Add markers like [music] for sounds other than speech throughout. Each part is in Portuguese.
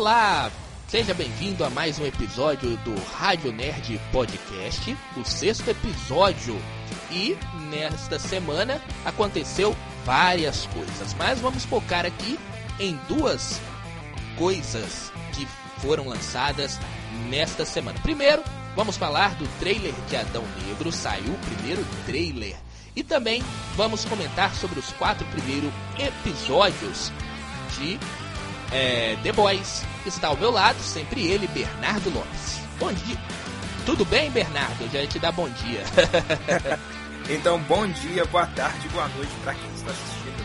Olá, seja bem-vindo a mais um episódio do Rádio Nerd Podcast, o sexto episódio. E nesta semana aconteceu várias coisas, mas vamos focar aqui em duas coisas que foram lançadas nesta semana. Primeiro, vamos falar do trailer de Adão Negro, saiu o primeiro trailer. E também vamos comentar sobre os quatro primeiros episódios de é, The Boys. Está ao meu lado, sempre ele, Bernardo Lopes. Bom dia. Tudo bem, Bernardo? Já te dar bom dia. [laughs] então, bom dia, boa tarde, boa noite para quem está assistindo.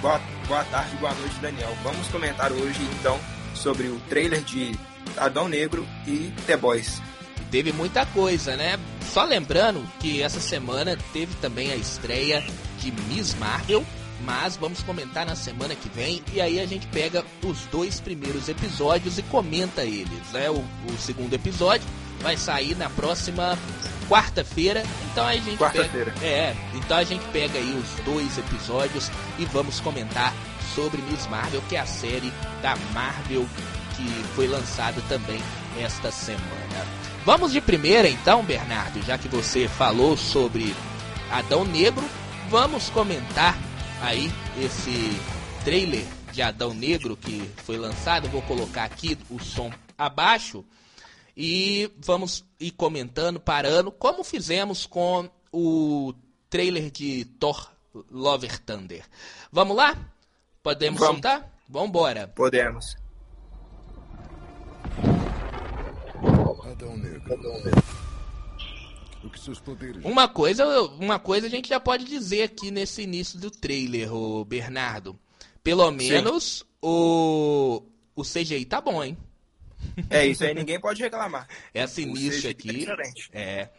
Boa, boa tarde, boa noite, Daniel. Vamos comentar hoje, então, sobre o trailer de Adão Negro e The Boys. Teve muita coisa, né? Só lembrando que essa semana teve também a estreia de Miss Marvel, mas vamos comentar na semana que vem e aí a gente pega os dois primeiros episódios e comenta eles, né? O, o segundo episódio vai sair na próxima quarta-feira, então a gente quarta-feira. é, então a gente pega aí os dois episódios e vamos comentar sobre Miss Marvel, que é a série da Marvel que foi lançada também esta semana. Vamos de primeira então, Bernardo, já que você falou sobre Adão Negro, vamos comentar aí esse trailer de Adão Negro que foi lançado. Vou colocar aqui o som abaixo e vamos ir comentando, parando, como fizemos com o trailer de Thor Lover Thunder. Vamos lá? Podemos Vamos. soltar? Vambora. Podemos. Adão Negro. Adão Negro. Uma coisa, uma coisa a gente já pode dizer aqui nesse início do trailer, o Bernardo. Pelo menos o, o CGI tá bom, hein? É, isso aí ninguém pode reclamar. Esse início aqui. É, é.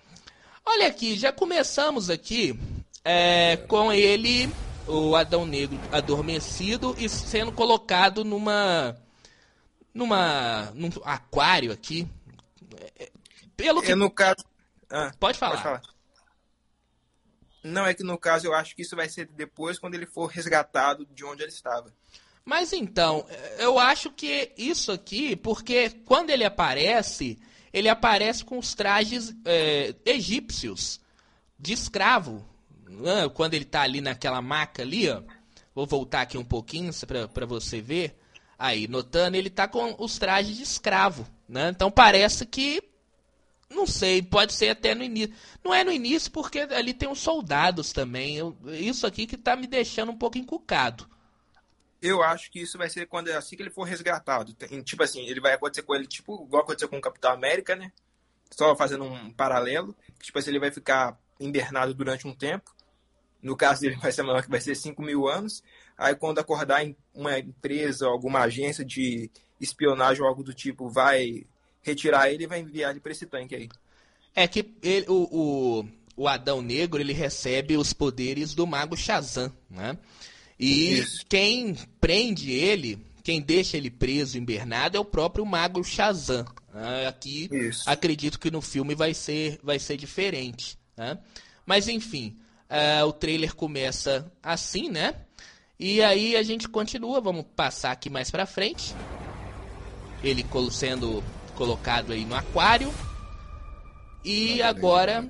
Olha aqui, já começamos aqui é, com ele, o Adão Negro, adormecido e sendo colocado numa. numa. num aquário aqui. É, pelo que. no caso, ah, pode, falar. pode falar. Não, é que no caso eu acho que isso vai ser depois, quando ele for resgatado de onde ele estava. Mas então, eu acho que isso aqui, porque quando ele aparece, ele aparece com os trajes é, egípcios de escravo. Né? Quando ele está ali naquela maca ali, ó. Vou voltar aqui um pouquinho para você ver. Aí, notando, ele está com os trajes de escravo. Né? Então parece que não sei, pode ser até no início. Não é no início porque ali tem os soldados também. Eu, isso aqui que tá me deixando um pouco encucado. Eu acho que isso vai ser quando assim que ele for resgatado. Tem, tipo assim, ele vai acontecer com ele, tipo, igual aconteceu com o Capitão América, né? Só fazendo um paralelo. Tipo assim, ele vai ficar invernado durante um tempo. No caso dele vai ser maior que vai ser 5 mil anos. Aí quando acordar em uma empresa, alguma agência de espionagem ou algo do tipo, vai retirar ele e vai enviar ele para esse tanque aí. É que ele, o, o, o Adão Negro ele recebe os poderes do mago Shazam, né? E Isso. quem prende ele, quem deixa ele preso em Bernardo é o próprio mago Shazam. Né? Aqui Isso. acredito que no filme vai ser, vai ser diferente. Né? Mas enfim, uh, o trailer começa assim, né? E aí a gente continua, vamos passar aqui mais pra frente. Ele sendo colocado aí no aquário. E agora.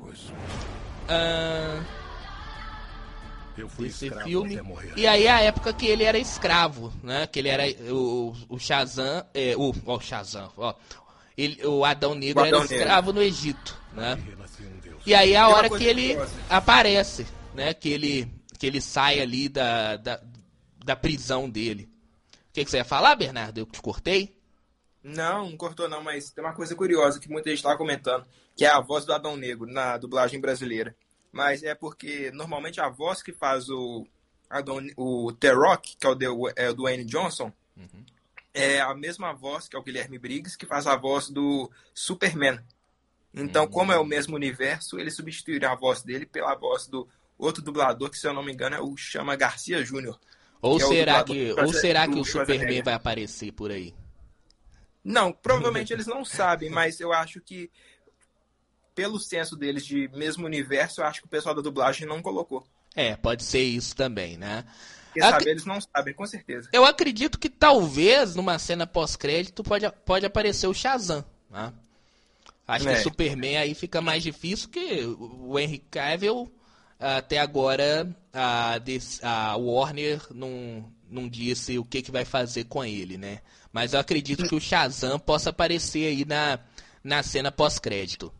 Uh, esse filme. E aí a época que ele era escravo, né? Que ele era o, o Shazam. É, o, ó, o Shazam, ó. Ele, o Adão Negro o Adão era escravo Negro. no Egito, né? E aí a hora que ele aparece, né? Que ele, que ele sai ali da, da, da prisão dele. O que, que você ia falar, Bernardo? Eu te cortei? Não, não cortou não, mas tem uma coisa curiosa que muita gente estava comentando, que é a voz do Adão Negro na dublagem brasileira. Mas é porque normalmente a voz que faz o Adão, o The Rock, que é o, de, é o Dwayne Johnson, uhum. é a mesma voz que é o Guilherme Briggs, que faz a voz do Superman. Então, uhum. como é o mesmo universo, ele substituirá a voz dele pela voz do outro dublador, que se eu não me engano é o Chama Garcia Júnior. Ou, será que, ou será que o Superman vai aparecer por aí? Não, provavelmente eles não sabem, mas eu acho que pelo senso deles de mesmo universo, eu acho que o pessoal da dublagem não colocou. É, pode ser isso também, né? Quer saber, eles não sabem, com certeza. Eu acredito que talvez numa cena pós-crédito pode, pode aparecer o Shazam. Né? Acho é. que o Superman aí fica mais difícil que o Henry Cavill até agora a, a Warner não, não disse o que, que vai fazer com ele, né? Mas eu acredito que o Shazam possa aparecer aí na, na cena pós-crédito.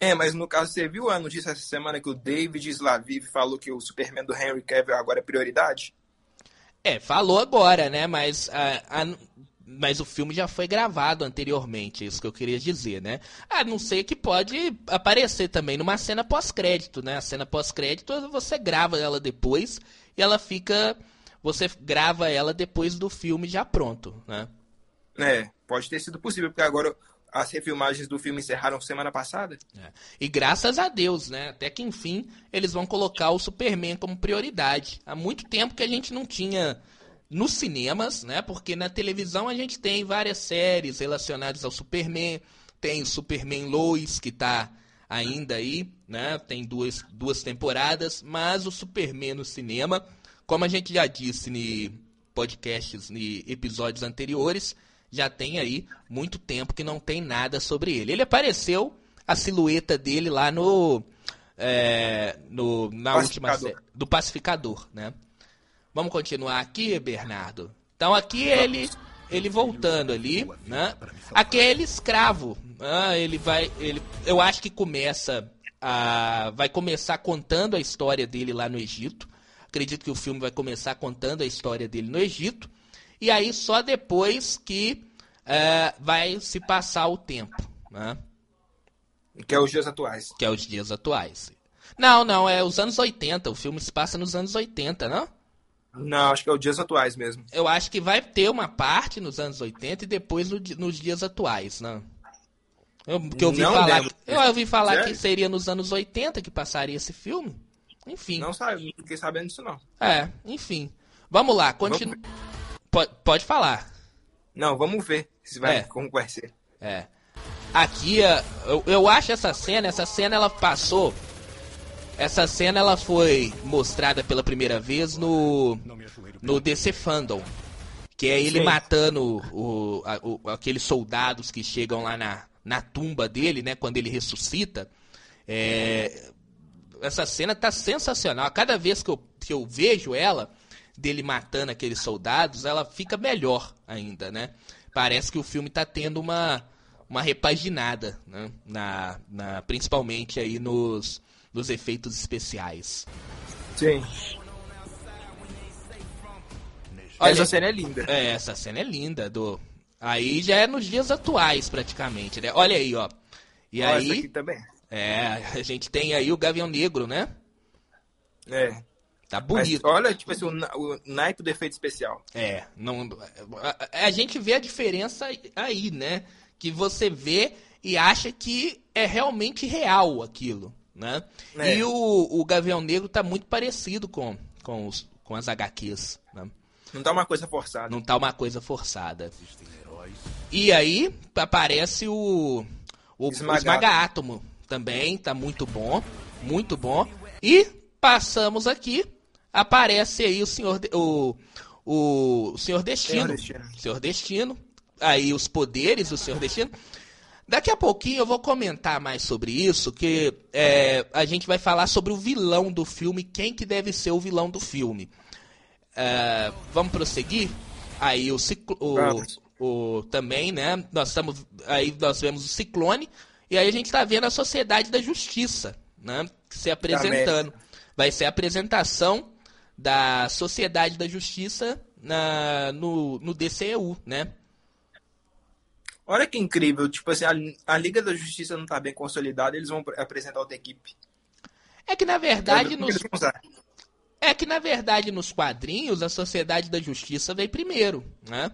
É, mas no caso, você viu a notícia essa semana que o David Slaviv falou que o Superman do Henry Cavill agora é prioridade? É, falou agora, né? Mas, a, a, mas o filme já foi gravado anteriormente, é isso que eu queria dizer, né? A não ser que pode aparecer também numa cena pós-crédito, né? A cena pós-crédito você grava ela depois e ela fica. Você grava ela depois do filme já pronto, né? É, pode ter sido possível, porque agora as refilmagens do filme encerraram semana passada. É. E graças a Deus, né? Até que enfim eles vão colocar o Superman como prioridade. Há muito tempo que a gente não tinha nos cinemas, né? Porque na televisão a gente tem várias séries relacionadas ao Superman. Tem o Superman Lois, que está ainda aí, né? Tem duas, duas temporadas. Mas o Superman no cinema, como a gente já disse em podcasts, em episódios anteriores já tem aí muito tempo que não tem nada sobre ele. Ele apareceu a silhueta dele lá no, é, no na última série do pacificador, né? Vamos continuar aqui, Bernardo. Então aqui ele ele voltando ali, né? Aquele escravo, né? ele vai, ele, eu acho que começa a, vai começar contando a história dele lá no Egito. Acredito que o filme vai começar contando a história dele no Egito. E aí só depois que é, vai se passar o tempo. Né? Que é os dias atuais. Que é os dias atuais. Não, não, é os anos 80. O filme se passa nos anos 80, não? Não, acho que é os dias atuais mesmo. Eu acho que vai ter uma parte nos anos 80 e depois no, nos dias atuais, não? Eu, que eu ouvi não falar, eu ouvi falar que seria nos anos 80 que passaria esse filme. Enfim. Não sabe, não fiquei sabendo disso não. É, enfim. Vamos lá, continua. Pode, pode falar. Não, vamos ver se vai, é. como vai ser. É. Aqui, é, eu, eu acho essa cena, essa cena ela passou. Essa cena ela foi mostrada pela primeira vez no no DC Fandom, que é ele Sim. matando o, a, o, aqueles soldados que chegam lá na, na tumba dele, né, quando ele ressuscita. É, essa cena tá sensacional. Cada vez que eu, que eu vejo ela, dele matando aqueles soldados, ela fica melhor ainda, né? Parece que o filme está tendo uma, uma repaginada, né? na, na, principalmente aí nos, nos efeitos especiais. Sim. Olha, essa cena é linda. É, essa cena é linda. Do... Aí já é nos dias atuais, praticamente, né? Olha aí, ó. E Olha, aí. aqui também. É, a gente tem aí o Gavião Negro, né? É. Tá bonito. Mas olha, tipo assim, o, o naipe do efeito especial. É, não, a, a, gente vê a diferença aí, né? Que você vê e acha que é realmente real aquilo, né? É. E o, o Gavião Negro tá muito parecido com, com, os, com as HQs, né? Não tá uma coisa forçada. Não tá uma coisa forçada. E aí aparece o, o Esmaga Átomo também, tá muito bom, muito bom. E passamos aqui aparece aí o senhor o, o senhor destino, senhor destino, senhor destino, aí os poderes do senhor destino. Daqui a pouquinho eu vou comentar mais sobre isso, que é, a gente vai falar sobre o vilão do filme, quem que deve ser o vilão do filme. É, vamos prosseguir? Aí o, ciclo, o, o, também, né? Nós estamos aí nós vemos o Ciclone e aí a gente está vendo a Sociedade da Justiça, né? Se apresentando. Vai ser a apresentação da Sociedade da Justiça na, no, no DCEU, né? Olha que incrível, tipo assim, a, a Liga da Justiça não tá bem consolidada, eles vão apresentar outra equipe. É que na verdade nos... É que na verdade nos quadrinhos a Sociedade da Justiça veio primeiro, né?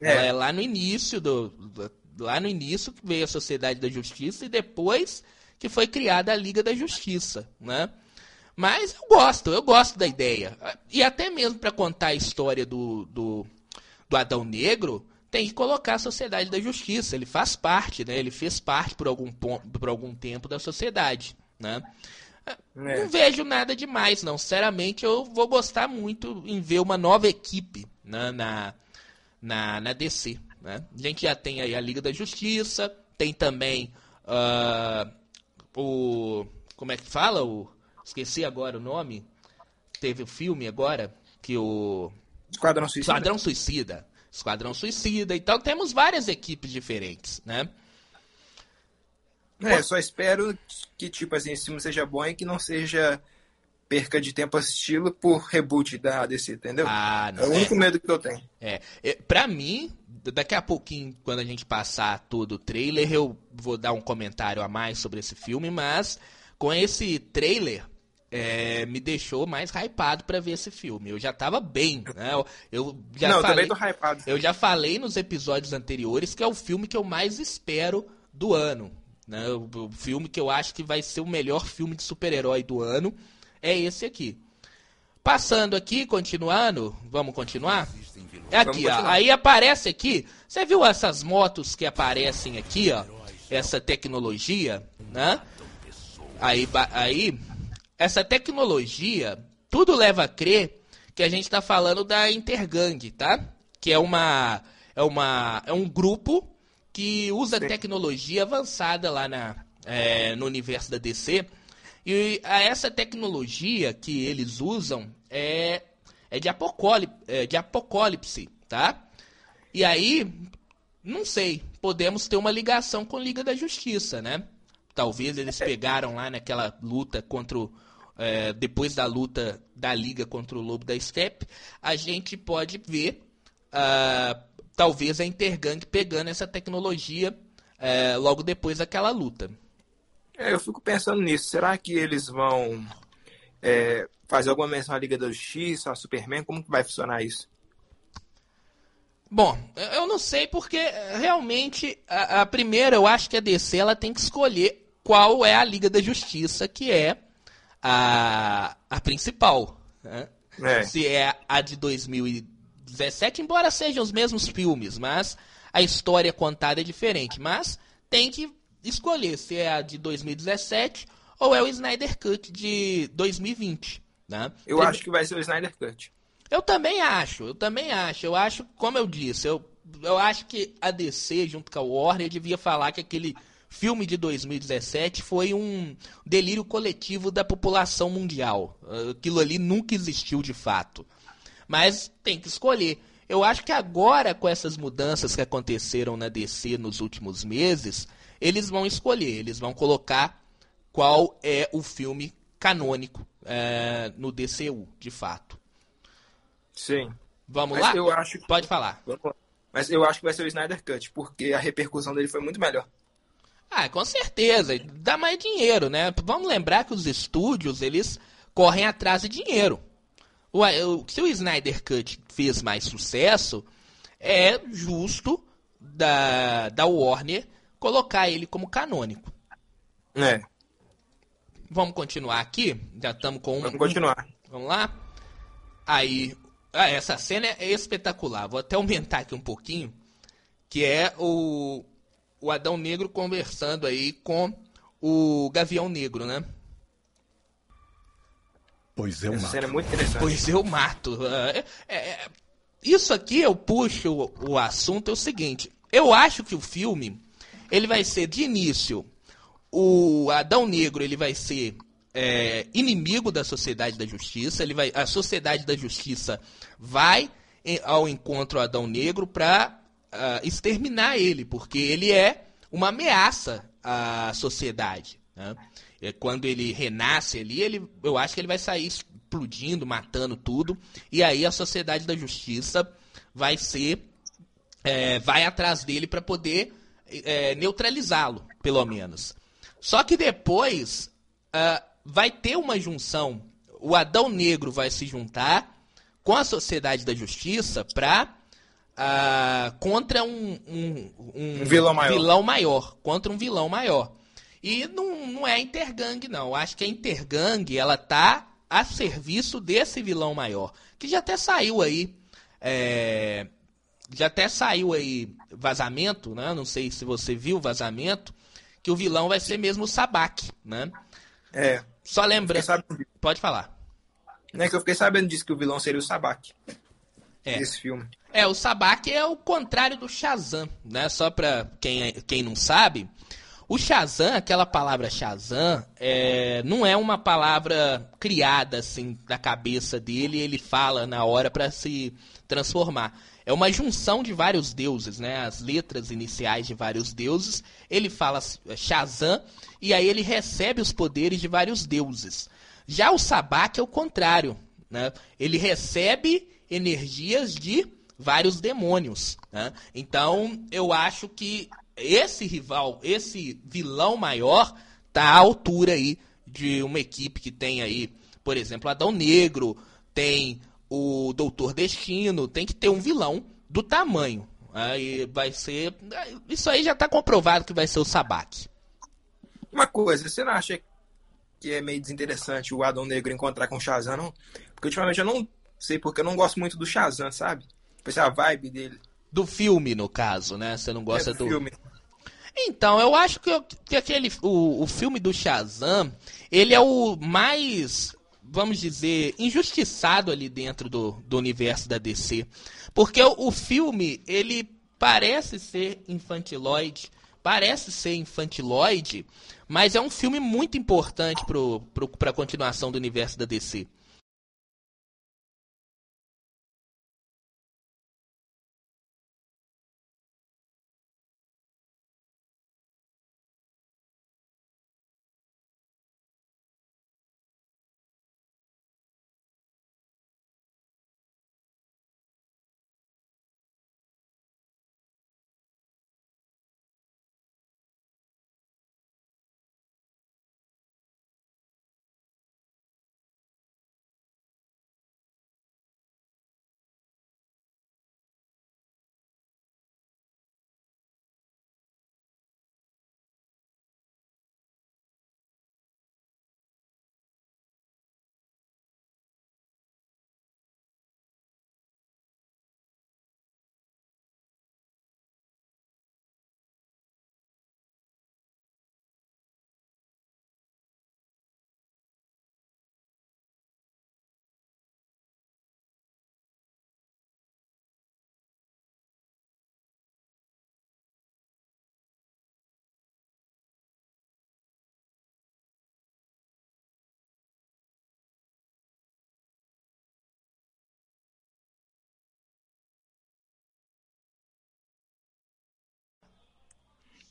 É, é lá no início do, do lá no início veio a Sociedade da Justiça e depois que foi criada a Liga da Justiça, né? Mas eu gosto, eu gosto da ideia. E até mesmo para contar a história do, do, do, Adão Negro, tem que colocar a Sociedade da Justiça. Ele faz parte, né? Ele fez parte por algum, por algum tempo da sociedade, né? É. Não vejo nada demais, não. Sinceramente, eu vou gostar muito em ver uma nova equipe né, na, na, na DC. Né? A gente já tem aí a Liga da Justiça, tem também uh, o. Como é que fala? O, esqueci agora o nome. Teve o filme agora que o. Esquadrão Suicida. Esquadrão Suicida. Esquadrão Suicida. Então temos várias equipes diferentes, né? É, só espero que, tipo assim, esse filme seja bom e que não seja perca de tempo assisti-lo por reboot da DC, entendeu? Ah, não. É o único é, medo que eu tenho. É. é. Pra mim, daqui a pouquinho, quando a gente passar todo o trailer, eu vou dar um comentário a mais sobre esse filme, mas com esse trailer, é, me deixou mais hypado para ver esse filme. Eu já tava bem, né? Eu, eu já Não, falei, eu também tô hypado. Eu já falei nos episódios anteriores que é o filme que eu mais espero do ano. Né? O, o filme que eu acho que vai ser o melhor filme de super-herói do ano é esse aqui. Passando aqui, continuando, vamos continuar? É aqui, ó. Aí aparece aqui. Você viu essas motos que aparecem aqui, ó? Essa tecnologia, né? Aí, aí essa tecnologia, tudo leva a crer que a gente está falando da Intergang, tá? Que é uma é uma é um grupo que usa tecnologia avançada lá na é, no universo da DC. E essa tecnologia que eles usam é é de apocalipse, é de apocalipse, tá? E aí, não sei, podemos ter uma ligação com a Liga da Justiça, né? Talvez eles é. pegaram lá naquela luta contra o, é, depois da luta da Liga contra o Lobo da Steppe, a gente pode ver uh, talvez a Intergang pegando essa tecnologia uh, logo depois daquela luta. É, eu fico pensando nisso. Será que eles vão é, fazer alguma menção à Liga da Justiça, a Superman? Como que vai funcionar isso? Bom, eu não sei porque realmente a, a, primeira eu acho que a DC ela tem que escolher qual é a Liga da Justiça que é a, a principal. Né? É. Se é a de 2017, embora sejam os mesmos filmes, mas a história contada é diferente. Mas tem que escolher se é a de 2017 ou é o Snyder Cut de 2020. Né? Eu Prime... acho que vai ser o Snyder Cut. Eu também acho, eu também acho. Eu acho, como eu disse, eu, eu acho que a DC, junto com a Warner, devia falar que aquele filme de 2017 foi um delírio coletivo da população mundial. Aquilo ali nunca existiu de fato. Mas tem que escolher. Eu acho que agora, com essas mudanças que aconteceram na DC nos últimos meses, eles vão escolher, eles vão colocar qual é o filme canônico é, no DCU, de fato. Sim. Vamos Mas lá? Eu acho Pode falar. Mas eu acho que vai ser o Snyder Cut, porque a repercussão dele foi muito melhor. Ah, com certeza. Dá mais dinheiro, né? Vamos lembrar que os estúdios, eles correm atrás de dinheiro. O, se o Snyder Cut fez mais sucesso, é justo da, da Warner colocar ele como canônico. É. Vamos continuar aqui? Já estamos com um. Vamos continuar. Vamos lá? Aí. Ah, essa cena é espetacular. Vou até aumentar aqui um pouquinho. Que é o, o Adão Negro conversando aí com o Gavião Negro, né? Pois eu Essa mato. cena é muito interessante. Pois eu mato. É, é, é, isso aqui eu puxo o, o assunto é o seguinte. Eu acho que o filme ele vai ser de início o Adão Negro ele vai ser é, inimigo da sociedade da justiça. Ele vai, a sociedade da justiça vai ao encontro do Adão Negro para uh, exterminar ele, porque ele é uma ameaça à sociedade. Né? É, quando ele renasce ali, ele, eu acho que ele vai sair explodindo, matando tudo, e aí a sociedade da justiça vai ser. É, vai atrás dele para poder é, neutralizá-lo, pelo menos. Só que depois uh, vai ter uma junção. O Adão Negro vai se juntar com a Sociedade da Justiça para uh, contra um, um, um, um vilão, maior. vilão maior. Contra um vilão maior. E não, não é a Intergang, não. Acho que a Intergang, ela tá a serviço desse vilão maior. Que já até saiu aí. É, já até saiu aí vazamento, né? Não sei se você viu o vazamento. Que o vilão vai ser mesmo o Sabak, né? É. Só lembrando. Pode falar. Não é que eu fiquei sabendo disso que o vilão seria o Sabak. É. Desse filme. É, o Sabak é o contrário do Shazam, né? Só pra quem, quem não sabe. O Shazam, aquela palavra Shazam, é, não é uma palavra criada assim da cabeça dele, ele fala na hora para se transformar. É uma junção de vários deuses, né? As letras iniciais de vários deuses. Ele fala Shazam e aí ele recebe os poderes de vários deuses. Já o Sabak é o contrário, né? Ele recebe energias de vários demônios. Né? Então eu acho que esse rival, esse vilão maior, tá à altura aí de uma equipe que tem aí, por exemplo, Adão Negro, tem o Doutor Destino, tem que ter um vilão do tamanho. Aí vai ser. Isso aí já tá comprovado que vai ser o Sabak. Uma coisa, você não acha que é meio desinteressante o Adão Negro encontrar com o Shazam, não? Porque ultimamente eu não sei porque eu não gosto muito do Shazam, sabe? Pensei a vibe dele. Do filme, no caso, né? Você não gosta é do, do... filme. Então, eu acho que, que aquele o, o filme do Shazam, ele é o mais, vamos dizer, injustiçado ali dentro do, do universo da DC. Porque o, o filme, ele parece ser infantiloide, parece ser infantiloide, mas é um filme muito importante para a continuação do universo da DC.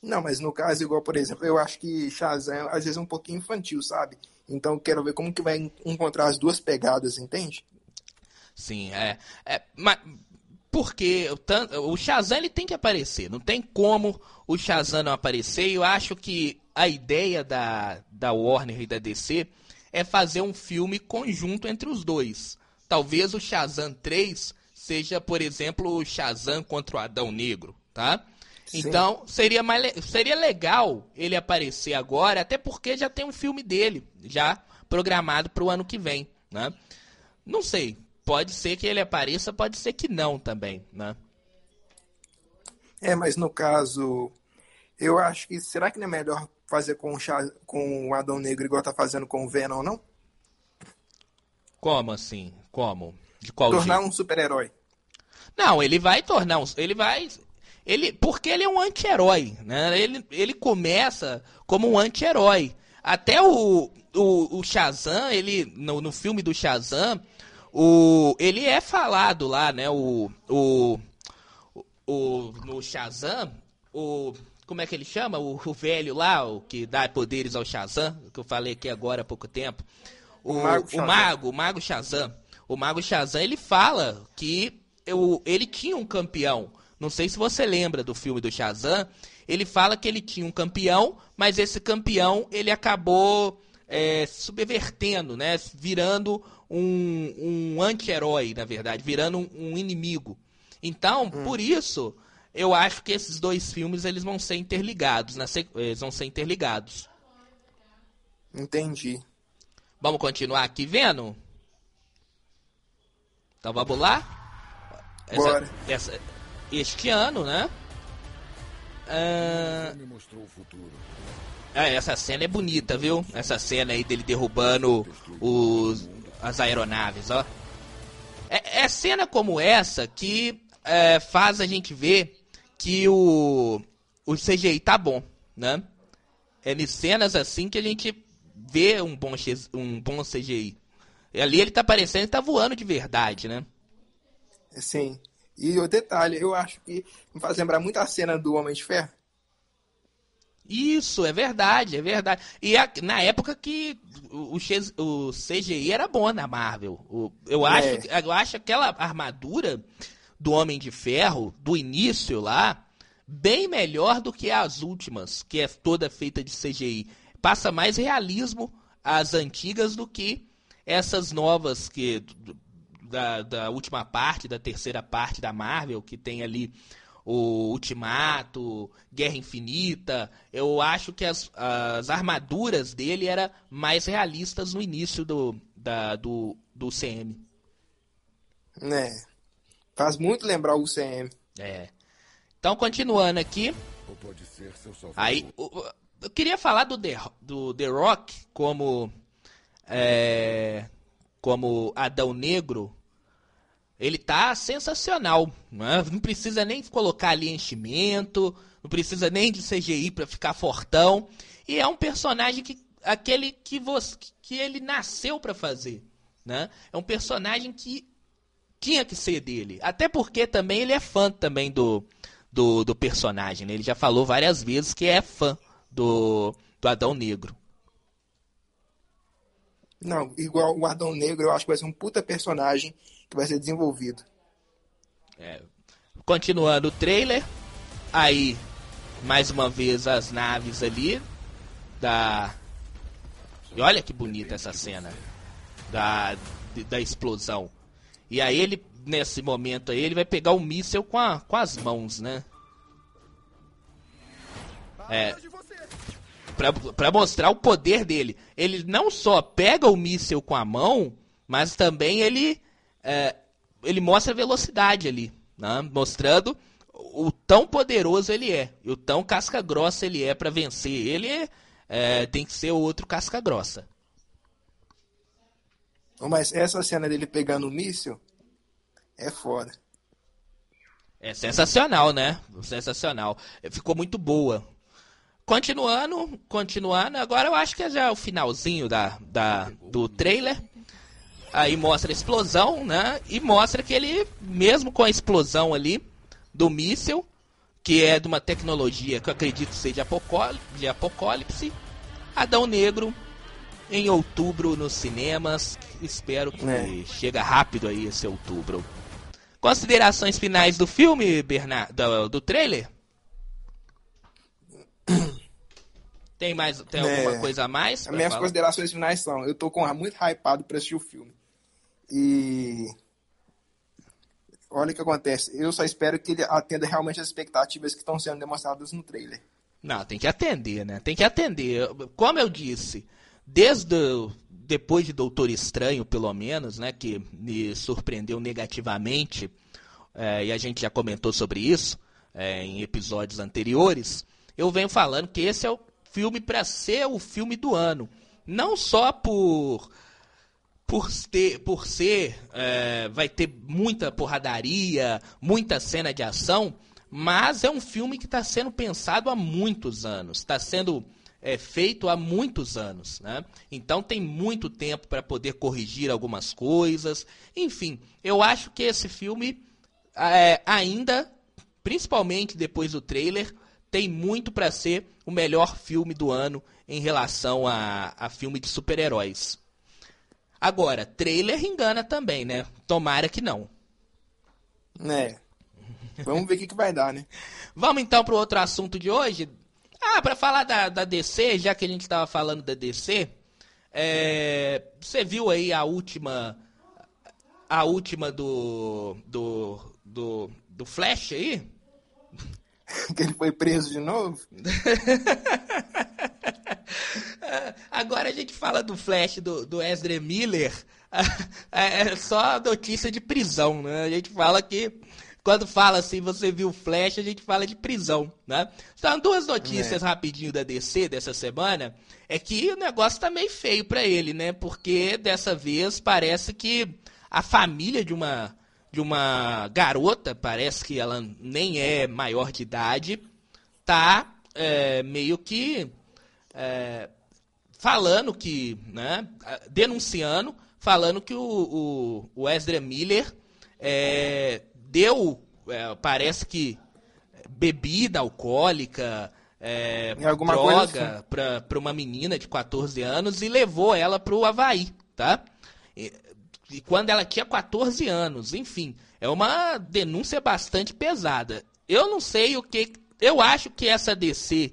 Não, mas no caso, igual, por exemplo, eu acho que Shazam às vezes é um pouquinho infantil, sabe? Então quero ver como que vai encontrar as duas pegadas, entende? Sim, é. é mas porque o Shazam ele tem que aparecer, não tem como o Shazam não aparecer. Eu acho que a ideia da, da Warner e da DC é fazer um filme conjunto entre os dois. Talvez o Shazam 3 seja, por exemplo, o Shazam contra o Adão Negro, tá? Então, seria, mais, seria legal ele aparecer agora, até porque já tem um filme dele, já programado para o ano que vem, né? Não sei, pode ser que ele apareça, pode ser que não também, né? É, mas no caso, eu acho que, será que não é melhor fazer com o, Chá, com o Adão Negro igual tá fazendo com o Venom, não? Como assim? Como? De qual Tornar jeito? um super-herói. Não, ele vai tornar um, ele vai ele, porque ele é um anti-herói, né? Ele, ele começa como um anti-herói. Até o, o, o Shazam, ele, no, no filme do Shazam, o, ele é falado lá, né? O, o, o, no Shazam, o, como é que ele chama? O, o velho lá, o que dá poderes ao Shazam, que eu falei aqui agora há pouco tempo. O, o, mago, o mago, o mago Shazam. O mago Shazam, ele fala que eu, ele tinha um campeão. Não sei se você lembra do filme do Shazam. Ele fala que ele tinha um campeão, mas esse campeão ele acabou é, subvertendo, né? Virando um, um anti-herói, na verdade, virando um, um inimigo. Então, hum. por isso, eu acho que esses dois filmes eles vão ser interligados, né? eles vão ser interligados. Entendi. Vamos continuar aqui vendo? Então vamos lá? Essa, essa, este ano, né? Me mostrou o futuro. É, essa cena é bonita, viu? Essa cena aí dele derrubando os, as aeronaves, ó. É, é cena como essa que é, faz a gente ver que o, o CGI tá bom, né? É em cenas assim que a gente vê um bom, um bom CGI. E ali ele tá parecendo que tá voando de verdade, né? Sim. E o detalhe, eu acho que me faz lembrar muito a cena do Homem de Ferro. Isso, é verdade, é verdade. E a, na época que o, o, CGI era bom na Marvel. O, eu, é. acho, eu acho aquela armadura do Homem de Ferro, do início lá, bem melhor do que as últimas, que é toda feita de CGI. Passa mais realismo as antigas do que essas novas que da, da última parte, da terceira parte da Marvel, que tem ali o Ultimato, Guerra Infinita. Eu acho que as, as armaduras dele eram mais realistas no início do, da, do, do CM. É. Faz muito lembrar o CM. É. Então, continuando aqui. Aí, eu queria falar do The, do The Rock como. É, como Adão Negro ele tá sensacional. Né? Não precisa nem colocar ali enchimento, não precisa nem de CGI para ficar fortão. E é um personagem que aquele que você que ele nasceu para fazer, né? É um personagem que tinha que ser dele. Até porque também ele é fã também do do, do personagem. Né? Ele já falou várias vezes que é fã do, do Adão Negro. Não, igual o Adão Negro, eu acho que vai ser um puta personagem que vai ser desenvolvido. É. Continuando o trailer, aí mais uma vez as naves ali da e olha que bonita essa cena da da explosão. E aí ele nesse momento aí ele vai pegar o míssil com, a, com as mãos, né? É para mostrar o poder dele. Ele não só pega o míssil com a mão, mas também ele é, ele mostra velocidade ali, né? mostrando o tão poderoso ele é, e o tão casca grossa ele é para vencer. Ele é, é, tem que ser outro casca grossa. Mas essa cena dele pegando o míssil é foda. É sensacional, né? Sensacional. Ficou muito boa. Continuando, continuando, agora eu acho que é já o finalzinho da, da, do trailer. Aí mostra a explosão, né? E mostra que ele, mesmo com a explosão ali do míssil, que é de uma tecnologia que eu acredito seja de apocalipse, Adão Negro em outubro nos cinemas. Espero que é. chegue rápido aí esse outubro. Considerações finais do filme, Bernardo, do, do trailer? Tem mais, tem é, alguma coisa a mais? As minhas falar? considerações finais são: eu tô com muito hypado para assistir o filme. E olha o que acontece. Eu só espero que ele atenda realmente as expectativas que estão sendo demonstradas no trailer. Não, tem que atender, né? Tem que atender. Como eu disse, desde depois de Doutor Estranho, pelo menos, né, que me surpreendeu negativamente, é, e a gente já comentou sobre isso é, em episódios anteriores, eu venho falando que esse é o filme para ser o filme do ano. Não só por por, ter, por ser, é, vai ter muita porradaria, muita cena de ação, mas é um filme que está sendo pensado há muitos anos, está sendo é, feito há muitos anos. Né? Então tem muito tempo para poder corrigir algumas coisas. Enfim, eu acho que esse filme é, ainda, principalmente depois do trailer, tem muito para ser o melhor filme do ano em relação a, a filme de super-heróis. Agora, trailer engana também, né? Tomara que não. É. Vamos ver o que, que vai dar, né? Vamos então para o outro assunto de hoje. Ah, para falar da, da DC, já que a gente estava falando da DC, é, você viu aí a última a última do do do, do Flash aí? [laughs] que ele foi preso de novo? [laughs] Agora a gente fala do Flash do, do Ezra Miller, [laughs] é só notícia de prisão, né? A gente fala que quando fala assim, você viu Flash, a gente fala de prisão, né? Então, duas notícias é. rapidinho da DC dessa semana, é que o negócio tá meio feio para ele, né? Porque dessa vez parece que a família de uma de uma garota, parece que ela nem é maior de idade, tá é, meio que é, falando que, né, denunciando, falando que o, o, o Ezra Miller é, deu, é, parece que bebida alcoólica, é, droga assim. para uma menina de 14 anos e levou ela para o Havaí, tá? Quando ela tinha 14 anos, enfim, é uma denúncia bastante pesada. Eu não sei o que. Eu acho que essa DC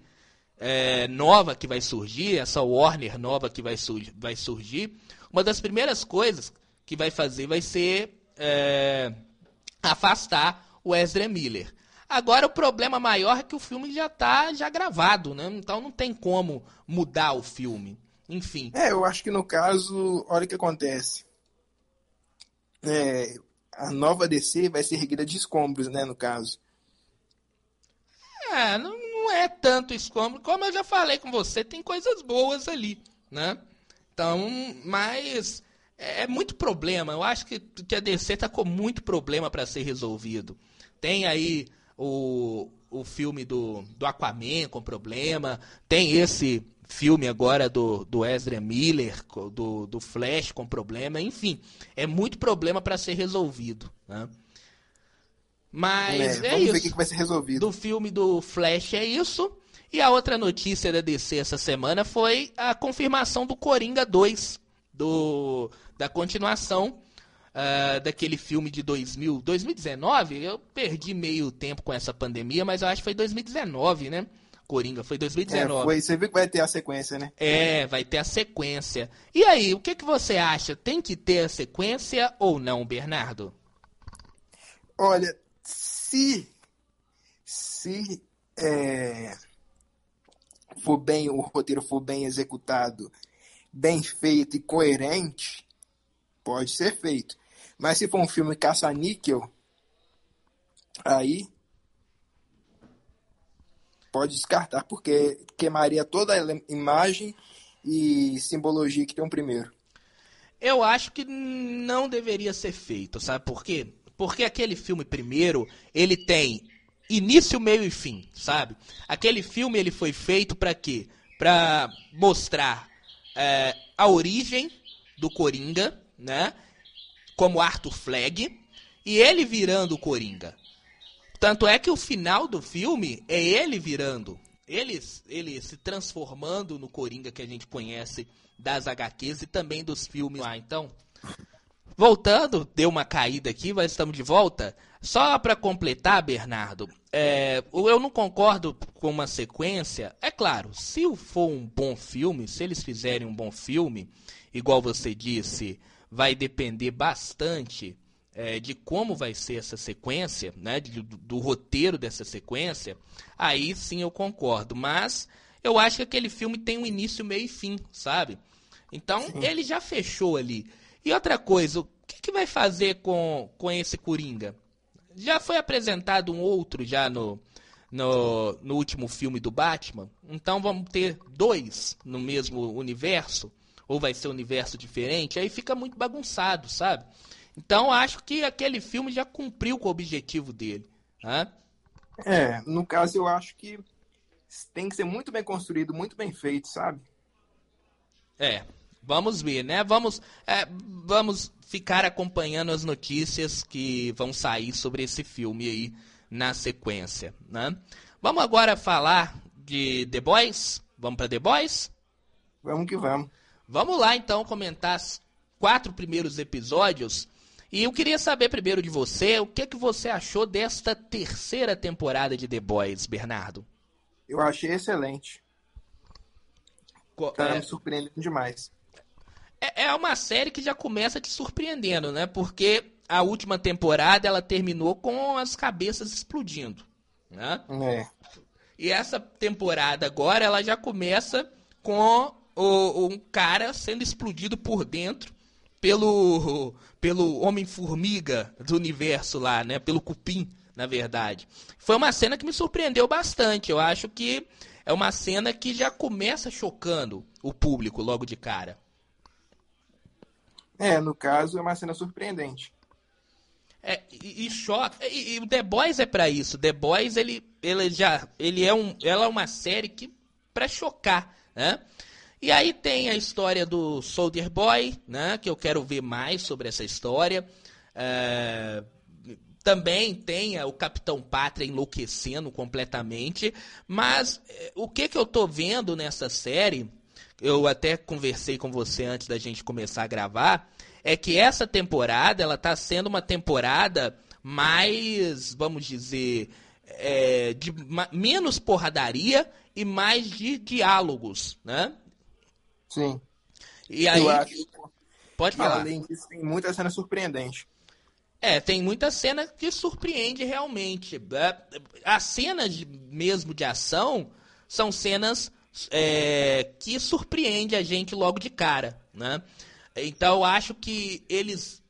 é, nova que vai surgir, essa Warner nova que vai, vai surgir, uma das primeiras coisas que vai fazer vai ser é, afastar o Ezra Miller. Agora o problema maior é que o filme já está já gravado, né? Então não tem como mudar o filme. Enfim. É, eu acho que no caso, olha o que acontece. É, a nova DC vai ser erguida de escombros, né, no caso. É, não, não é tanto escombro, como eu já falei com você, tem coisas boas ali, né? Então, mas é, é muito problema. Eu acho que, que a DC está com muito problema para ser resolvido. Tem aí o, o filme do, do Aquaman com problema, tem esse filme agora do, do Ezra Miller, do, do Flash com problema, enfim, é muito problema para ser resolvido. Né? Mas é, é isso. Do filme do Flash é isso. E a outra notícia da DC essa semana foi a confirmação do Coringa 2, do, da continuação uh, daquele filme de 2000, 2019. Eu perdi meio tempo com essa pandemia, mas eu acho que foi 2019, né? Coringa, foi 2019. É, foi, você viu que vai ter a sequência, né? É, vai ter a sequência. E aí, o que, que você acha? Tem que ter a sequência ou não, Bernardo? Olha, se se é, for bem o roteiro for bem executado, bem feito e coerente, pode ser feito. Mas se for um filme caça-níquel, aí pode descartar, porque queimaria toda a imagem e simbologia que tem o primeiro. Eu acho que não deveria ser feito, sabe por quê? Porque aquele filme primeiro, ele tem início, meio e fim, sabe? Aquele filme ele foi feito para quê? Para mostrar é, a origem do Coringa, né? Como Arthur Flegg e ele virando o Coringa. Tanto é que o final do filme é ele virando, ele, ele se transformando no Coringa que a gente conhece das HQs e também dos filmes lá. Então, voltando, deu uma caída aqui, mas estamos de volta. Só para completar, Bernardo, é, eu não concordo com uma sequência. É claro, se for um bom filme, se eles fizerem um bom filme, igual você disse, vai depender bastante é, de como vai ser essa sequência, né, do, do, roteiro dessa sequência, aí sim eu concordo. Mas eu acho que aquele filme tem um início, meio e fim, sabe? Então sim. ele já fechou ali. E outra coisa, o que, que vai fazer com, com esse Coringa? Já foi apresentado um outro já no, no, no último filme do Batman. Então vamos ter dois no mesmo universo? Ou vai ser um universo diferente? Aí fica muito bagunçado, sabe? Então acho que aquele filme já cumpriu com o objetivo dele. Né? É, no caso eu acho que tem que ser muito bem construído, muito bem feito, sabe? É, vamos ver, né? Vamos, é, vamos ficar acompanhando as notícias que vão sair sobre esse filme aí na sequência, né? Vamos agora falar de The Boys? Vamos para The Boys? Vamos que vamos. Vamos lá então comentar os quatro primeiros episódios e eu queria saber primeiro de você, o que, que você achou desta terceira temporada de The Boys, Bernardo? Eu achei excelente. Tá é... me surpreendendo demais. É, é uma série que já começa te surpreendendo, né? Porque a última temporada ela terminou com as cabeças explodindo, né? É. E essa temporada agora ela já começa com o, um cara sendo explodido por dentro pelo, pelo Homem-Formiga do universo lá, né? Pelo Cupim, na verdade. Foi uma cena que me surpreendeu bastante. Eu acho que é uma cena que já começa chocando o público logo de cara. É, no caso, é uma cena surpreendente. É, e, e choca. E, e, o The Boys é para isso. The Boys, ele, ele já. Ele é um. Ela é uma série que. para chocar, né? E aí tem a história do Soldier Boy, né? Que eu quero ver mais sobre essa história. É, também tem o Capitão Pátria enlouquecendo completamente. Mas é, o que, que eu tô vendo nessa série, eu até conversei com você antes da gente começar a gravar, é que essa temporada ela tá sendo uma temporada mais, vamos dizer, é, de menos porradaria e mais de diálogos, né? Sim. E aí. Acho... Pode falar. além disso, tem muita cena surpreendente. É, tem muita cena que surpreende realmente. É, as cenas mesmo de ação são cenas é, que surpreendem a gente logo de cara, né? Então eu acho que eles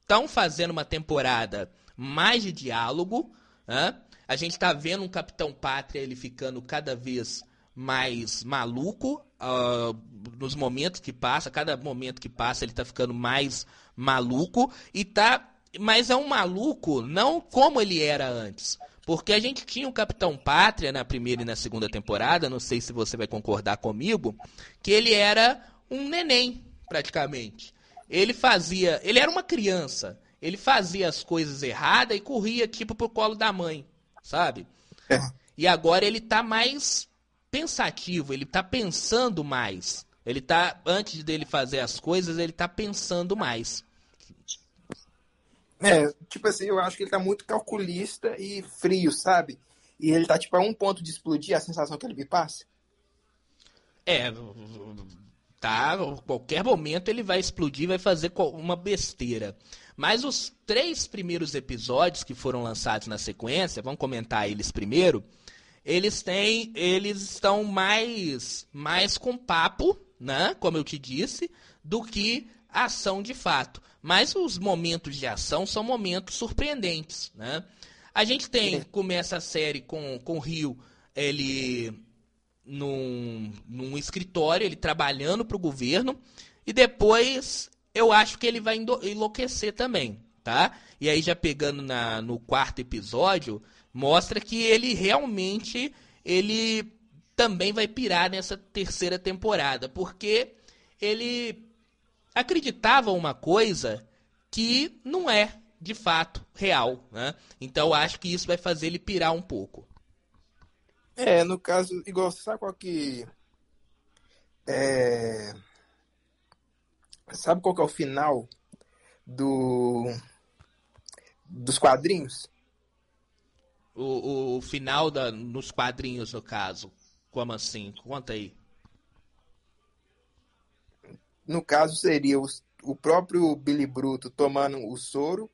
estão fazendo uma temporada mais de diálogo, né? A gente está vendo um Capitão Pátria ele ficando cada vez mais maluco uh, nos momentos que passa, cada momento que passa ele está ficando mais maluco e tá mas é um maluco não como ele era antes. Porque a gente tinha o Capitão Pátria na primeira e na segunda temporada, não sei se você vai concordar comigo, que ele era um neném, praticamente. Ele fazia. Ele era uma criança. Ele fazia as coisas erradas e corria tipo pro colo da mãe, sabe? É. E agora ele tá mais pensativo, ele tá pensando mais. Ele tá, antes dele fazer as coisas, ele tá pensando mais. É, tipo assim, eu acho que ele tá muito calculista e frio, sabe? E ele tá, tipo, a um ponto de explodir a sensação que ele me passa. É, tá, qualquer momento ele vai explodir, vai fazer uma besteira. Mas os três primeiros episódios que foram lançados na sequência, vamos comentar eles primeiro, eles têm, eles estão mais, mais com papo, né, como eu te disse, do que ação de fato. Mas os momentos de ação são momentos surpreendentes, né? A gente tem, começa a série com, com o Rio, ele num, num escritório, ele trabalhando para o governo, e depois eu acho que ele vai enlouquecer também, tá? E aí já pegando na, no quarto episódio, mostra que ele realmente ele também vai pirar nessa terceira temporada, porque ele acreditava uma coisa que não é de fato real, né? Então acho que isso vai fazer ele pirar um pouco. É, no caso, igual, sabe qual que. É... Sabe qual que é o final do dos quadrinhos? O, o, final da, nos quadrinhos, no caso. Como assim? Conta aí no caso seria o, o próprio Billy Bruto tomando o soro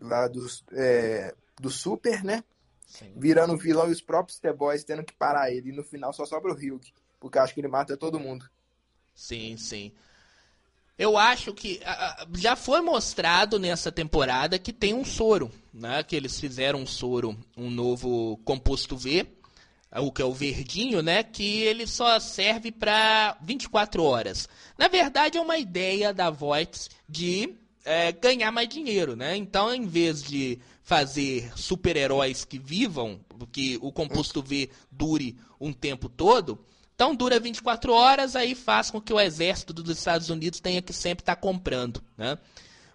lá dos, é, do Super, né? Sim. Virando vilão e os próprios The Boys tendo que parar ele. E no final só sobra o Hugh, porque acho que ele mata todo mundo. Sim, sim. Eu acho que já foi mostrado nessa temporada que tem um soro, né? Que eles fizeram um soro, um novo composto V, o que é o verdinho, né? Que ele só serve para 24 horas. Na verdade, é uma ideia da Voight de é, ganhar mais dinheiro, né? Então, em vez de fazer super-heróis que vivam, que o composto V dure um tempo todo, então dura 24 horas, aí faz com que o exército dos Estados Unidos tenha que sempre estar tá comprando, né?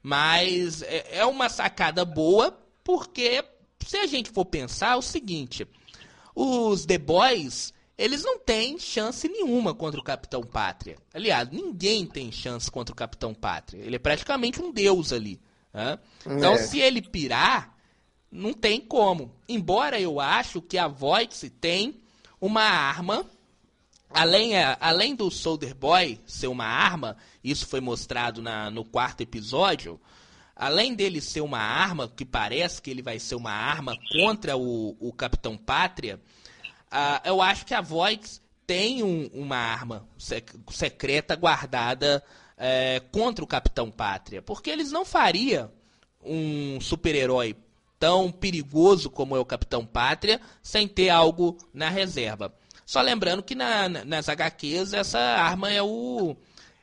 Mas é, é uma sacada boa, porque se a gente for pensar é o seguinte, os The Boys, eles não têm chance nenhuma contra o Capitão Pátria. Aliás, ninguém tem chance contra o Capitão Pátria. Ele é praticamente um deus ali. Né? Então, é. se ele pirar, não tem como. Embora eu acho que a Voight tem uma arma, além, além do Soldier Boy ser uma arma, isso foi mostrado na, no quarto episódio, além dele ser uma arma, que parece que ele vai ser uma arma contra o, o Capitão Pátria, uh, eu acho que a Voight tem um, uma arma sec secreta guardada é, contra o Capitão Pátria, porque eles não fariam um super-herói tão perigoso como é o Capitão Pátria sem ter algo na reserva. Só lembrando que na, nas HQs essa arma é o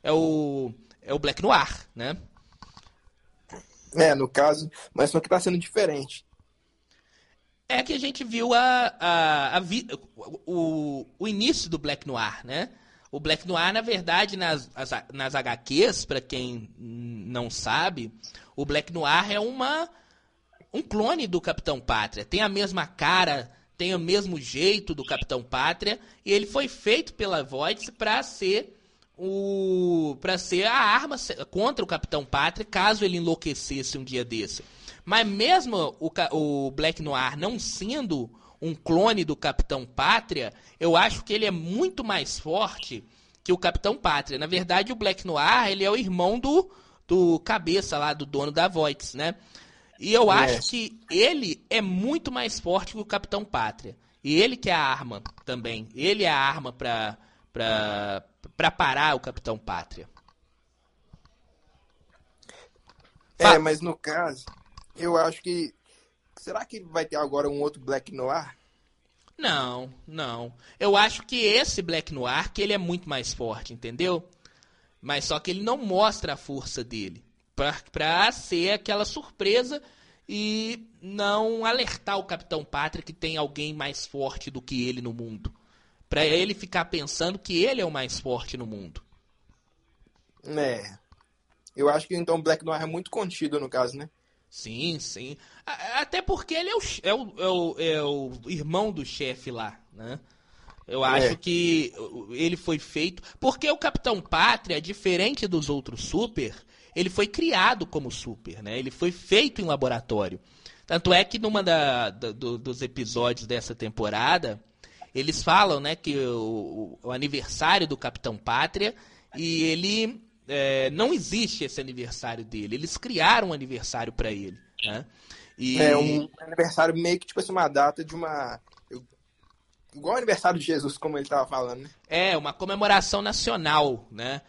é o é o Black Noir, né? É, no caso, mas só que tá sendo diferente. É que a gente viu a, a, a o, o início do Black Noir, né? O Black Noir, na verdade, nas, as, nas HQs, para quem não sabe, o Black Noir é uma um clone do Capitão Pátria. Tem a mesma cara, tem o mesmo jeito do Capitão Pátria, e ele foi feito pela Voight para ser o para ser a arma contra o Capitão Pátria caso ele enlouquecesse um dia desse. Mas mesmo o, o Black Noir não sendo um clone do Capitão Pátria, eu acho que ele é muito mais forte que o Capitão Pátria. Na verdade, o Black Noir, ele é o irmão do, do cabeça lá, do dono da Voight, né? E eu acho que ele é muito mais forte que o Capitão Pátria. E ele que é a arma também. Ele é a arma pra, pra, pra parar o Capitão Pátria. É, mas no caso, eu acho que Será que vai ter agora um outro Black Noir? Não, não. Eu acho que esse Black Noir, que ele é muito mais forte, entendeu? Mas só que ele não mostra a força dele. Pra, pra ser aquela surpresa e não alertar o Capitão Pátria que tem alguém mais forte do que ele no mundo. Pra ele ficar pensando que ele é o mais forte no mundo. É. Eu acho que então o Black Noir é muito contido no caso, né? Sim, sim. Até porque ele é o, é o, é o, é o irmão do chefe lá, né? Eu é. acho que ele foi feito. Porque o Capitão Pátria, diferente dos outros super, ele foi criado como super, né? Ele foi feito em laboratório. Tanto é que numa da, da do, dos episódios dessa temporada, eles falam, né, que o, o aniversário do Capitão Pátria e ele é, não existe esse aniversário dele. Eles criaram um aniversário para ele. Né? E... É um aniversário meio que tipo assim, uma data de uma. Igual o aniversário de Jesus, como ele estava falando, né? É, uma comemoração nacional, né?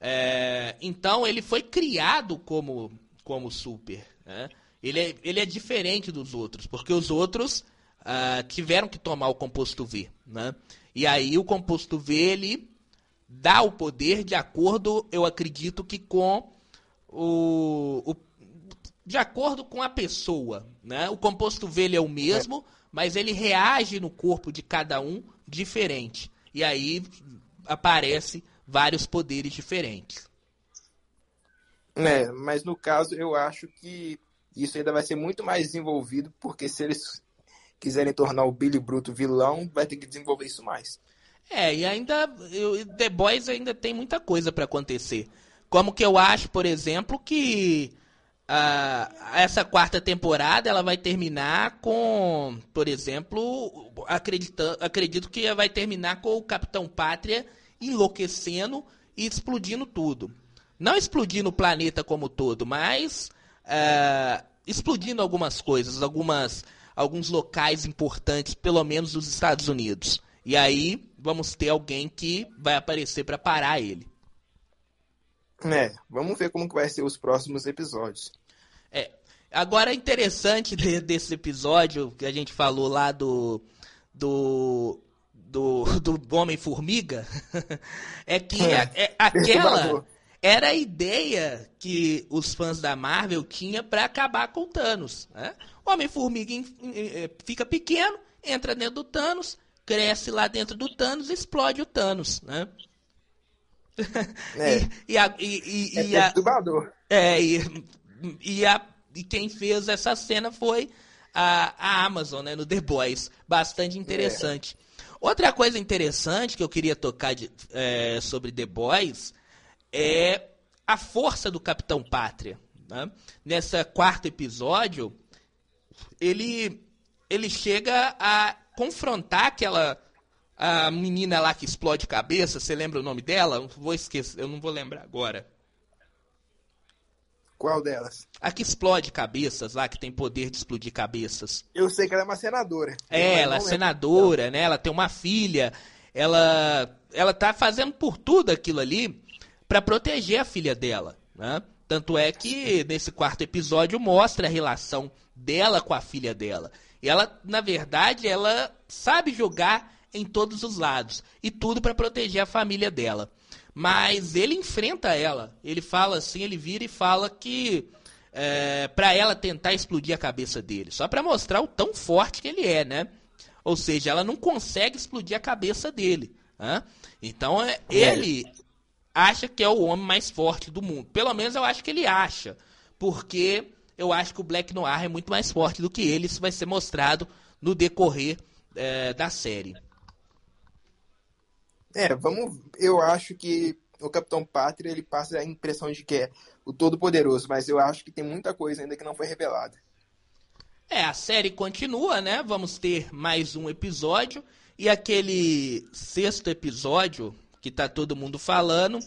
É, então ele foi criado como, como super. Né? Ele, é, ele é diferente dos outros, porque os outros uh, tiveram que tomar o composto V. Né? E aí o composto V ele dá o poder de acordo, eu acredito que com o, o de acordo com a pessoa, né? O composto V é o mesmo, mas ele reage no corpo de cada um diferente. E aí aparece vários poderes diferentes. É, mas no caso eu acho que isso ainda vai ser muito mais desenvolvido, porque se eles quiserem tornar o Billy Bruto vilão, vai ter que desenvolver isso mais. É, e ainda eu, The Boys ainda tem muita coisa para acontecer. Como que eu acho, por exemplo, que uh, essa quarta temporada ela vai terminar com, por exemplo, acredito, acredito que vai terminar com o Capitão Pátria enlouquecendo e explodindo tudo. Não explodindo o planeta como todo, mas uh, explodindo algumas coisas, algumas, alguns locais importantes, pelo menos dos Estados Unidos. E aí vamos ter alguém que vai aparecer para parar ele. É, vamos ver como que vai ser os próximos episódios. É. Agora, interessante desse episódio que a gente falou lá do. do. Do, do Homem-Formiga [laughs] é que é, é, aquela era a ideia que os fãs da Marvel tinham para acabar com o Thanos. Né? O Homem-Formiga fica pequeno, entra dentro do Thanos, cresce lá dentro do Thanos e explode o Thanos, né? É. [laughs] e, e, a, e, e, é perturbador. É, e, e, a, e quem fez essa cena foi a, a Amazon, né, no The Boys. Bastante interessante. É. Outra coisa interessante que eu queria tocar de, é, sobre The Boys é a força do Capitão Pátria. Né? Nessa quarto episódio, ele, ele chega a confrontar aquela a menina lá que explode cabeça, você lembra o nome dela? vou esquecer, eu não vou lembrar agora. Qual delas? A que explode cabeças lá, que tem poder de explodir cabeças. Eu sei que ela é uma senadora. É, ela é senadora, lembro. né? Ela tem uma filha. Ela, ela tá fazendo por tudo aquilo ali para proteger a filha dela, né? Tanto é que nesse quarto episódio mostra a relação dela com a filha dela. E ela, na verdade, ela sabe jogar em todos os lados e tudo para proteger a família dela. Mas ele enfrenta ela. Ele fala assim, ele vira e fala que é, para ela tentar explodir a cabeça dele, só para mostrar o tão forte que ele é, né? Ou seja, ela não consegue explodir a cabeça dele. Né? Então é, ele acha que é o homem mais forte do mundo. Pelo menos eu acho que ele acha, porque eu acho que o Black Noir é muito mais forte do que ele. Isso vai ser mostrado no decorrer é, da série. É, vamos. Eu acho que o Capitão Pátria ele passa a impressão de que é o Todo-Poderoso, mas eu acho que tem muita coisa ainda que não foi revelada. É, a série continua, né? Vamos ter mais um episódio. E aquele sexto episódio que tá todo mundo falando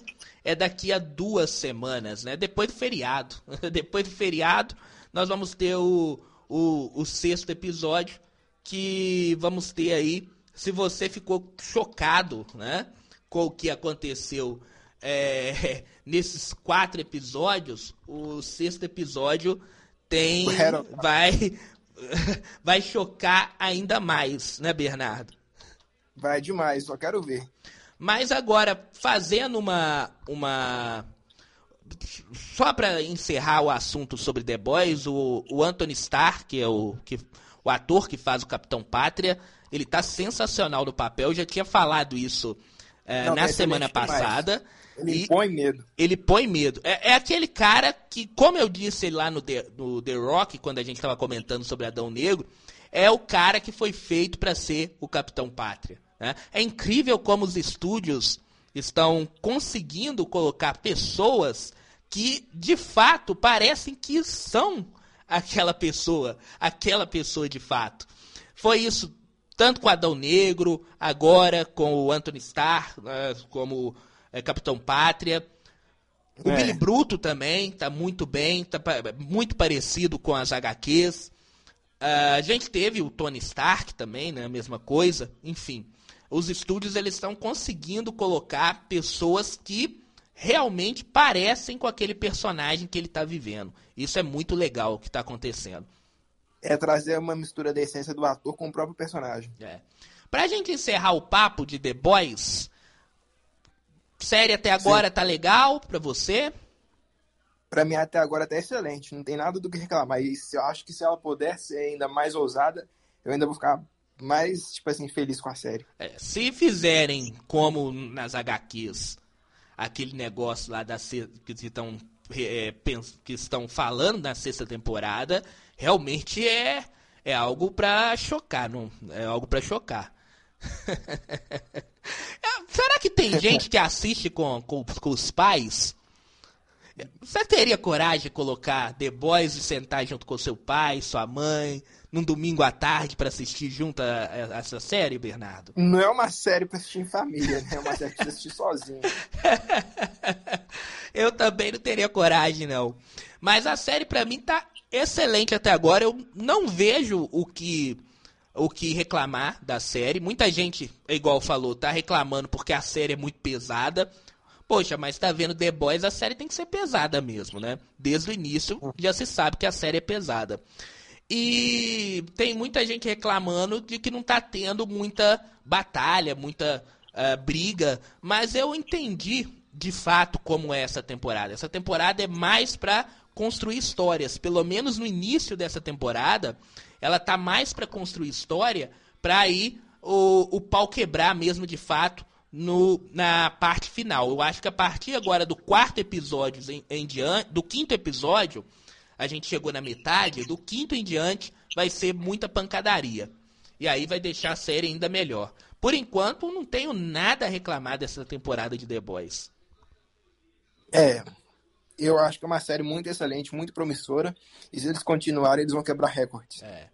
é daqui a duas semanas, né? Depois do feriado. [laughs] Depois do feriado, nós vamos ter o, o, o sexto episódio que vamos ter aí. Se você ficou chocado, né? Com o que aconteceu é, [laughs] nesses quatro episódios, o sexto episódio tem vai [laughs] vai chocar ainda mais, né, Bernardo? Vai demais, só quero ver. Mas agora fazendo uma uma só para encerrar o assunto sobre The Boys, o, o Anthony Starr, que é o que o ator que faz o Capitão Pátria, ele tá sensacional no papel. Eu já tinha falado isso é, Não, na semana passada. Ele põe medo. Ele põe medo. É, é, aquele cara que, como eu disse lá no The, no The Rock, quando a gente estava comentando sobre Adão Negro, é o cara que foi feito para ser o Capitão Pátria. Né? É incrível como os estúdios estão conseguindo colocar pessoas que, de fato, parecem que são aquela pessoa, aquela pessoa de fato. Foi isso tanto com Adão Negro, agora com o Anthony Starr, né, como é, Capitão Pátria. O é. Billy Bruto também tá muito bem, tá muito parecido com as HQs. Uh, a gente teve o Tony Stark também, né? A mesma coisa. Enfim, os estúdios eles estão conseguindo colocar pessoas que realmente parecem com aquele personagem que ele está vivendo. Isso é muito legal o que está acontecendo. É trazer uma mistura da essência do ator com o próprio personagem. É. Pra gente encerrar o papo de The Boys, Série até agora Sim. tá legal pra você? Pra mim até agora tá excelente, não tem nada do que reclamar. E eu acho que se ela puder ser ainda mais ousada, eu ainda vou ficar mais, tipo assim, feliz com a série. É, se fizerem como nas HQs, aquele negócio lá da que estão é, que estão falando na sexta temporada, realmente é é algo para chocar, não é algo para chocar. [laughs] Será que tem gente que assiste com, com, com, os pais? Você teria coragem de colocar The Boys e sentar junto com seu pai, sua mãe, num domingo à tarde para assistir junto a, a, essa série, Bernardo? Não é uma série para assistir em família, né? É uma série para assistir sozinho. [laughs] Eu também não teria coragem, não. Mas a série para mim tá excelente até agora. Eu não vejo o que o que reclamar da série. Muita gente, igual falou, tá reclamando porque a série é muito pesada. Poxa, mas tá vendo The Boys, a série tem que ser pesada mesmo, né? Desde o início já se sabe que a série é pesada. E tem muita gente reclamando de que não tá tendo muita batalha, muita uh, briga, mas eu entendi de fato como é essa temporada. Essa temporada é mais para construir histórias. Pelo menos no início dessa temporada, ela tá mais para construir história, para aí o, o pau quebrar mesmo de fato no, na parte final. Eu acho que a partir agora do quarto episódio em, em diante, do quinto episódio, a gente chegou na metade, do quinto em diante vai ser muita pancadaria. E aí vai deixar a série ainda melhor. Por enquanto, não tenho nada a reclamar dessa temporada de The Boys. É, eu acho que é uma série muito excelente, muito promissora. E se eles continuarem, eles vão quebrar recordes. É.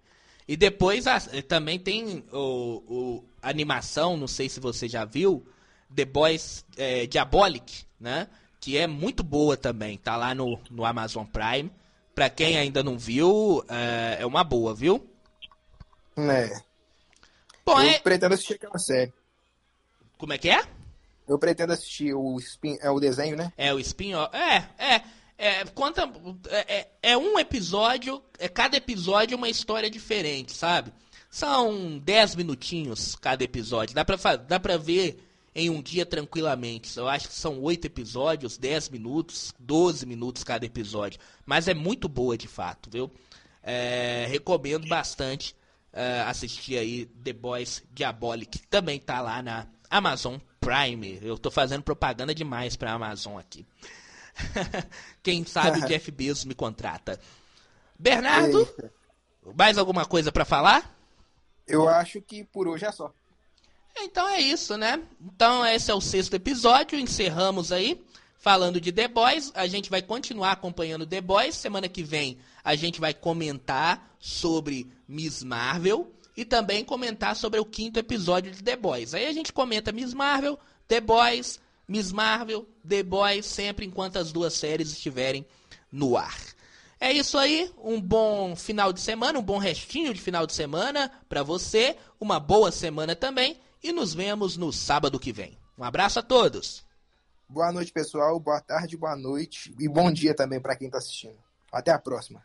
E depois a, também tem o, o, a animação, não sei se você já viu, The Boys é, Diabolic, né? Que é muito boa também, tá lá no, no Amazon Prime. Pra quem ainda não viu, é, é uma boa, viu? É. Bom, eu é... pretendo assistir aquela série. Como é que é? Eu pretendo assistir o, spin, é o desenho, né? É, o spin-off. É, é. É, conta, é, é, é um episódio, é cada episódio é uma história diferente, sabe? São 10 minutinhos cada episódio. Dá pra, dá pra ver em um dia tranquilamente. Eu acho que são 8 episódios, 10 minutos, 12 minutos cada episódio. Mas é muito boa de fato, viu? É, recomendo bastante uh, assistir aí The Boys Diabolic, também tá lá na Amazon Prime. Eu tô fazendo propaganda demais pra Amazon aqui. [laughs] Quem sabe o [laughs] Jeff Bezos me contrata. Bernardo, Eita. mais alguma coisa para falar? Eu acho que por hoje é só. Então é isso, né? Então esse é o sexto episódio, encerramos aí falando de The Boys. A gente vai continuar acompanhando The Boys. Semana que vem a gente vai comentar sobre Miss Marvel e também comentar sobre o quinto episódio de The Boys. Aí a gente comenta Miss Marvel, The Boys, Miss Marvel, The Boys, sempre enquanto as duas séries estiverem no ar. É isso aí, um bom final de semana, um bom restinho de final de semana para você, uma boa semana também e nos vemos no sábado que vem. Um abraço a todos. Boa noite, pessoal. Boa tarde, boa noite e bom dia também para quem está assistindo. Até a próxima.